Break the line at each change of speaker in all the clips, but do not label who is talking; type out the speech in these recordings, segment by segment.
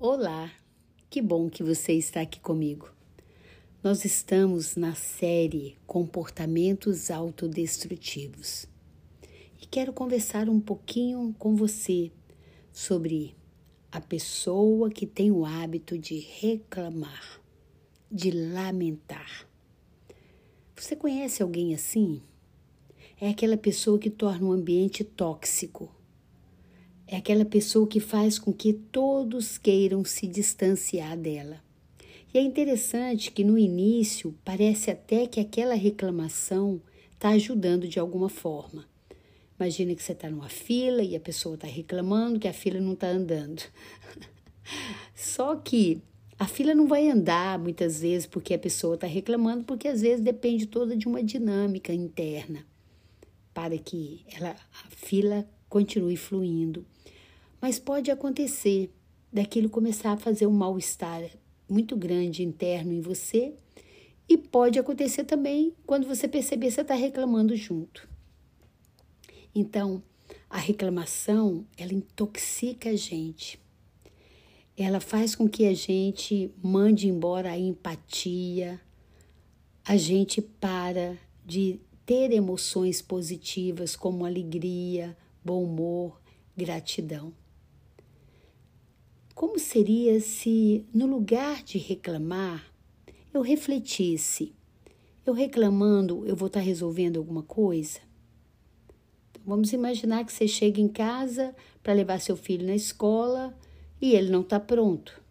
Olá, que bom que você está aqui comigo. Nós estamos na série Comportamentos Autodestrutivos e quero conversar um pouquinho com você sobre a pessoa que tem o hábito de reclamar, de lamentar. Você conhece alguém assim? É aquela pessoa que torna o ambiente tóxico é aquela pessoa que faz com que todos queiram se distanciar dela. E é interessante que no início parece até que aquela reclamação está ajudando de alguma forma. Imagina que você está numa fila e a pessoa está reclamando que a fila não está andando. Só que a fila não vai andar muitas vezes porque a pessoa está reclamando, porque às vezes depende toda de uma dinâmica interna para que ela, a fila continue fluindo. Mas pode acontecer daquilo começar a fazer um mal-estar muito grande interno em você e pode acontecer também quando você perceber você está reclamando junto. Então, a reclamação, ela intoxica a gente. Ela faz com que a gente mande embora a empatia, a gente para de ter emoções positivas como alegria, bom humor, gratidão. Como seria se, no lugar de reclamar, eu refletisse: eu reclamando, eu vou estar resolvendo alguma coisa? Então, vamos imaginar que você chega em casa para levar seu filho na escola e ele não está pronto,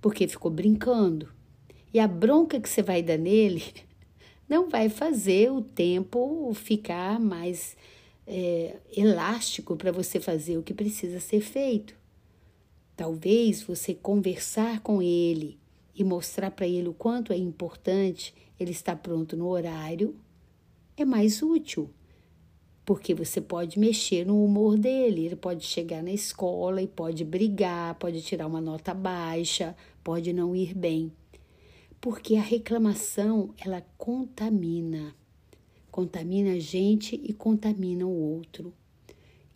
porque ficou brincando. E a bronca que você vai dar nele não vai fazer o tempo ficar mais é, elástico para você fazer o que precisa ser feito. Talvez você conversar com ele e mostrar para ele o quanto é importante ele estar pronto no horário é mais útil, porque você pode mexer no humor dele. Ele pode chegar na escola e pode brigar, pode tirar uma nota baixa, pode não ir bem. Porque a reclamação, ela contamina. Contamina a gente e contamina o outro.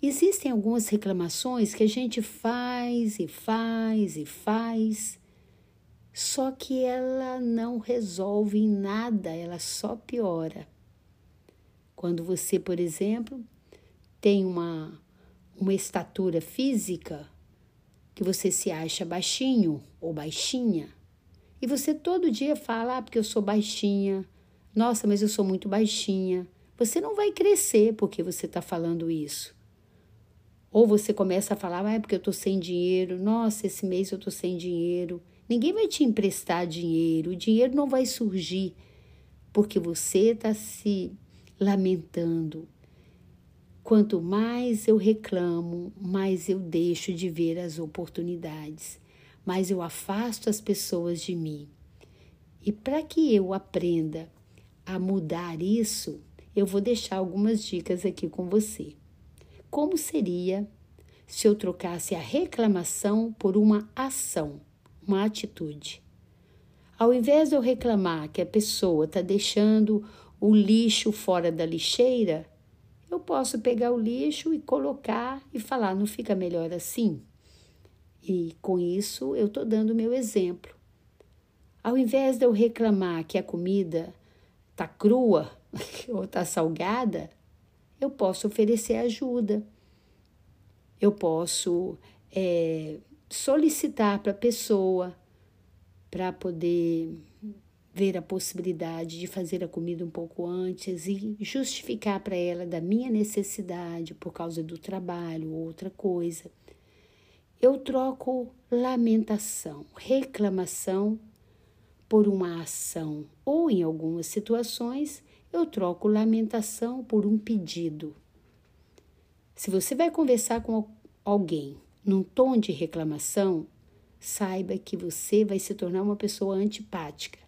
Existem algumas reclamações que a gente faz e faz e faz, só que ela não resolve em nada, ela só piora. Quando você, por exemplo, tem uma, uma estatura física que você se acha baixinho ou baixinha, e você todo dia fala, ah, porque eu sou baixinha, nossa, mas eu sou muito baixinha. Você não vai crescer porque você está falando isso. Ou você começa a falar, ah, é porque eu estou sem dinheiro, nossa, esse mês eu estou sem dinheiro. Ninguém vai te emprestar dinheiro, o dinheiro não vai surgir, porque você está se lamentando. Quanto mais eu reclamo, mais eu deixo de ver as oportunidades, mais eu afasto as pessoas de mim. E para que eu aprenda a mudar isso, eu vou deixar algumas dicas aqui com você como seria se eu trocasse a reclamação por uma ação, uma atitude. Ao invés de eu reclamar que a pessoa está deixando o lixo fora da lixeira, eu posso pegar o lixo e colocar e falar: não fica melhor assim? E com isso eu estou dando o meu exemplo. Ao invés de eu reclamar que a comida está crua ou está salgada, eu posso oferecer ajuda. Eu posso é, solicitar para a pessoa para poder ver a possibilidade de fazer a comida um pouco antes e justificar para ela da minha necessidade por causa do trabalho ou outra coisa. Eu troco lamentação, reclamação por uma ação, ou em algumas situações, eu troco lamentação por um pedido. Se você vai conversar com alguém num tom de reclamação, saiba que você vai se tornar uma pessoa antipática.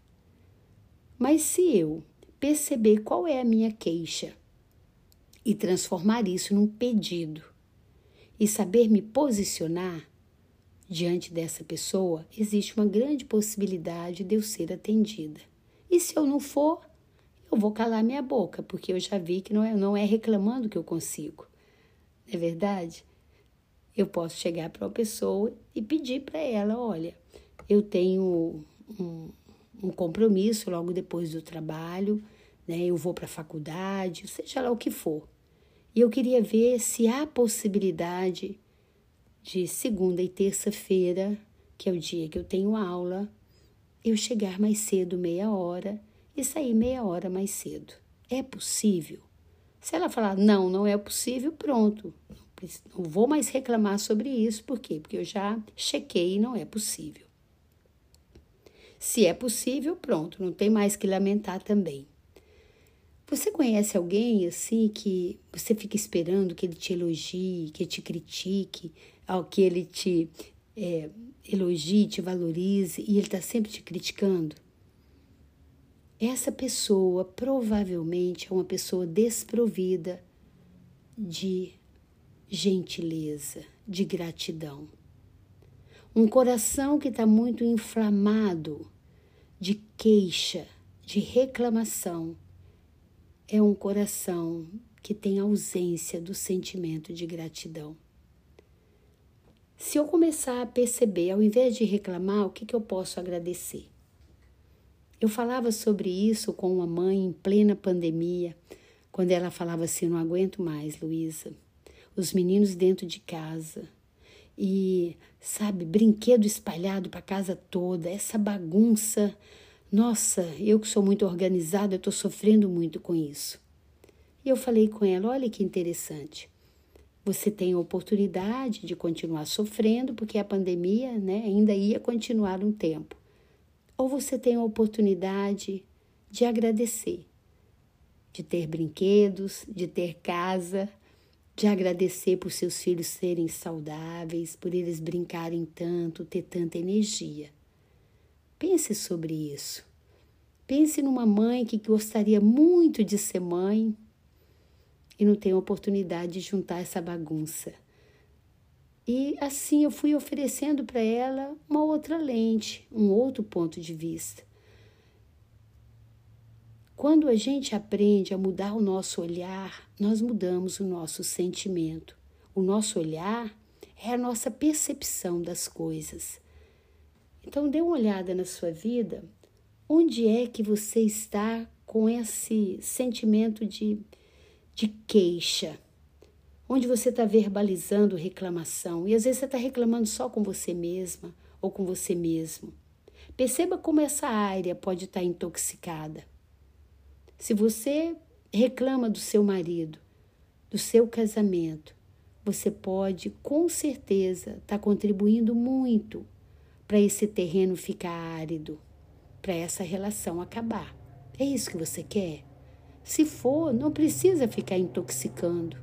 Mas se eu perceber qual é a minha queixa e transformar isso num pedido e saber me posicionar diante dessa pessoa, existe uma grande possibilidade de eu ser atendida. E se eu não for, eu vou calar minha boca, porque eu já vi que não é, não é reclamando que eu consigo. Não é verdade? Eu posso chegar para uma pessoa e pedir para ela: olha, eu tenho um, um compromisso logo depois do trabalho, né? Eu vou para a faculdade, seja lá o que for. E eu queria ver se há possibilidade de segunda e terça-feira, que é o dia que eu tenho aula, eu chegar mais cedo, meia hora, e sair meia hora mais cedo. É possível? Se ela falar não, não é possível, pronto. Não vou mais reclamar sobre isso. Por quê? Porque eu já chequei e não é possível. Se é possível, pronto, não tem mais que lamentar também. Você conhece alguém assim que você fica esperando que ele te elogie, que te critique, que ele te é, elogie, te valorize e ele está sempre te criticando? Essa pessoa provavelmente é uma pessoa desprovida de gentileza, de gratidão. Um coração que está muito inflamado de queixa, de reclamação, é um coração que tem ausência do sentimento de gratidão. Se eu começar a perceber, ao invés de reclamar, o que, que eu posso agradecer? Eu falava sobre isso com uma mãe em plena pandemia, quando ela falava assim: Não aguento mais, Luísa. Os meninos dentro de casa, e, sabe, brinquedo espalhado para casa toda, essa bagunça. Nossa, eu que sou muito organizada, eu estou sofrendo muito com isso. E eu falei com ela: olha que interessante. Você tem a oportunidade de continuar sofrendo, porque a pandemia né, ainda ia continuar um tempo. Ou você tem a oportunidade de agradecer, de ter brinquedos, de ter casa, de agradecer por seus filhos serem saudáveis, por eles brincarem tanto, ter tanta energia. Pense sobre isso. Pense numa mãe que gostaria muito de ser mãe e não a oportunidade de juntar essa bagunça. E assim eu fui oferecendo para ela uma outra lente, um outro ponto de vista. Quando a gente aprende a mudar o nosso olhar, nós mudamos o nosso sentimento. O nosso olhar é a nossa percepção das coisas. Então, dê uma olhada na sua vida. Onde é que você está com esse sentimento de, de queixa? Onde você está verbalizando reclamação? E às vezes você está reclamando só com você mesma ou com você mesmo. Perceba como essa área pode estar intoxicada. Se você reclama do seu marido, do seu casamento, você pode com certeza estar tá contribuindo muito para esse terreno ficar árido, para essa relação acabar. É isso que você quer? Se for, não precisa ficar intoxicando.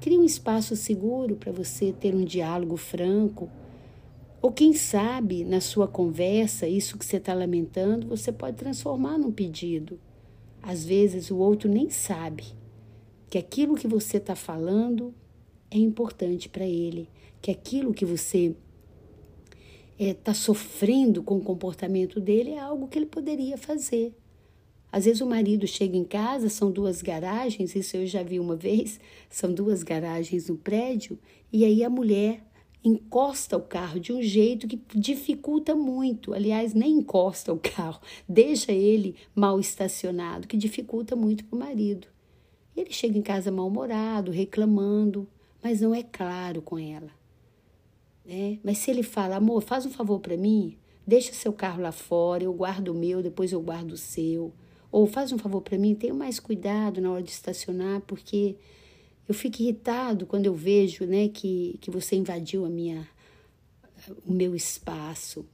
Crie um espaço seguro para você ter um diálogo franco. Ou quem sabe, na sua conversa, isso que você está lamentando, você pode transformar num pedido. Às vezes o outro nem sabe que aquilo que você está falando é importante para ele, que aquilo que você está é, sofrendo com o comportamento dele é algo que ele poderia fazer. Às vezes o marido chega em casa, são duas garagens, isso eu já vi uma vez, são duas garagens no prédio, e aí a mulher encosta o carro de um jeito que dificulta muito. Aliás, nem encosta o carro, deixa ele mal estacionado, que dificulta muito para o marido. Ele chega em casa mal-humorado, reclamando, mas não é claro com ela. Né? Mas se ele fala, amor, faz um favor para mim, deixa seu carro lá fora, eu guardo o meu, depois eu guardo o seu. Ou faz um favor para mim, tenha mais cuidado na hora de estacionar, porque eu fico irritado quando eu vejo né, que, que você invadiu a minha, o meu espaço.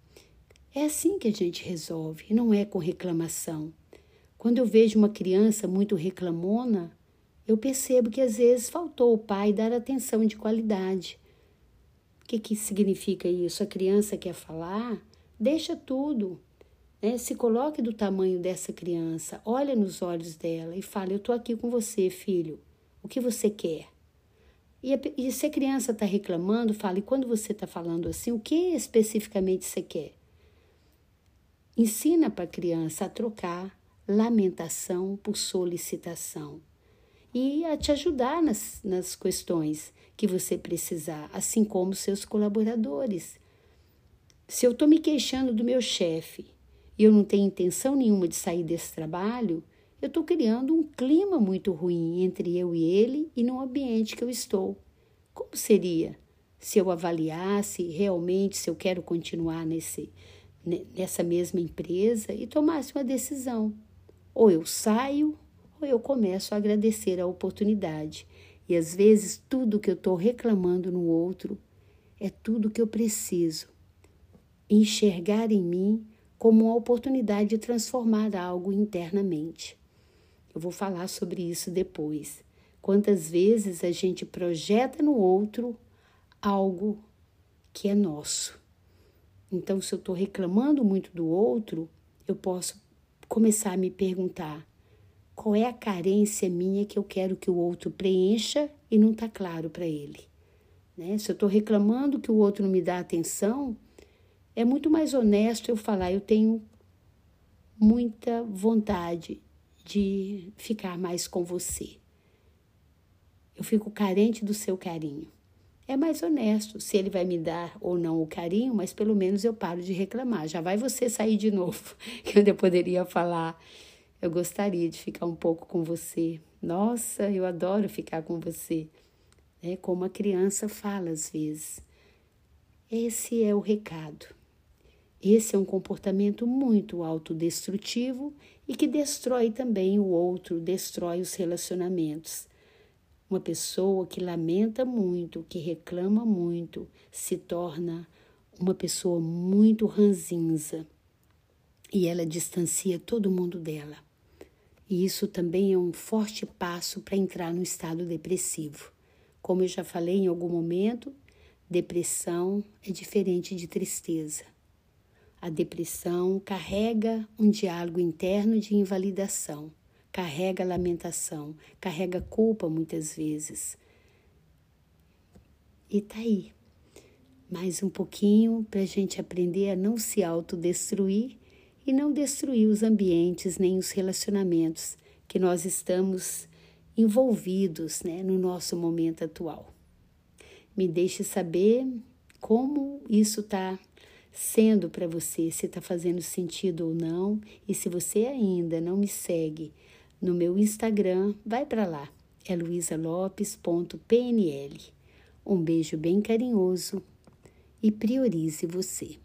É assim que a gente resolve, não é com reclamação. Quando eu vejo uma criança muito reclamona, eu percebo que às vezes faltou o pai dar atenção de qualidade. O que, que significa isso? A criança quer falar? Deixa tudo. Né? Se coloque do tamanho dessa criança, olha nos olhos dela e fala: Eu estou aqui com você, filho. O que você quer? E, a, e se a criança está reclamando, fala, e quando você está falando assim, o que especificamente você quer? Ensina para a criança a trocar lamentação por solicitação. e a te ajudar nas, nas questões que você precisar, assim como seus colaboradores. Se eu estou me queixando do meu chefe e eu não tenho intenção nenhuma de sair desse trabalho, eu estou criando um clima muito ruim entre eu e ele e no ambiente que eu estou. Como seria se eu avaliasse realmente se eu quero continuar nesse, nessa mesma empresa e tomasse uma decisão? Ou eu saio ou eu começo a agradecer a oportunidade. E às vezes tudo que eu estou reclamando no outro é tudo que eu preciso enxergar em mim como uma oportunidade de transformar algo internamente. Eu vou falar sobre isso depois. Quantas vezes a gente projeta no outro algo que é nosso. Então, se eu estou reclamando muito do outro, eu posso começar a me perguntar: qual é a carência minha que eu quero que o outro preencha e não está claro para ele? Né? Se eu estou reclamando que o outro não me dá atenção, é muito mais honesto eu falar: eu tenho muita vontade de ficar mais com você. Eu fico carente do seu carinho. É mais honesto se ele vai me dar ou não o carinho, mas pelo menos eu paro de reclamar. Já vai você sair de novo. Eu poderia falar eu gostaria de ficar um pouco com você. Nossa, eu adoro ficar com você. É como a criança fala às vezes. Esse é o recado. Esse é um comportamento muito autodestrutivo e que destrói também o outro, destrói os relacionamentos. Uma pessoa que lamenta muito, que reclama muito, se torna uma pessoa muito ranzinza e ela distancia todo mundo dela. E isso também é um forte passo para entrar no estado depressivo. Como eu já falei em algum momento, depressão é diferente de tristeza. A depressão carrega um diálogo interno de invalidação, carrega lamentação, carrega culpa muitas vezes. E tá aí. Mais um pouquinho para a gente aprender a não se autodestruir e não destruir os ambientes nem os relacionamentos que nós estamos envolvidos né, no nosso momento atual. Me deixe saber como isso está sendo para você, se está fazendo sentido ou não. E se você ainda não me segue no meu Instagram, vai para lá, é luisalopes.pnl. Um beijo bem carinhoso e priorize você.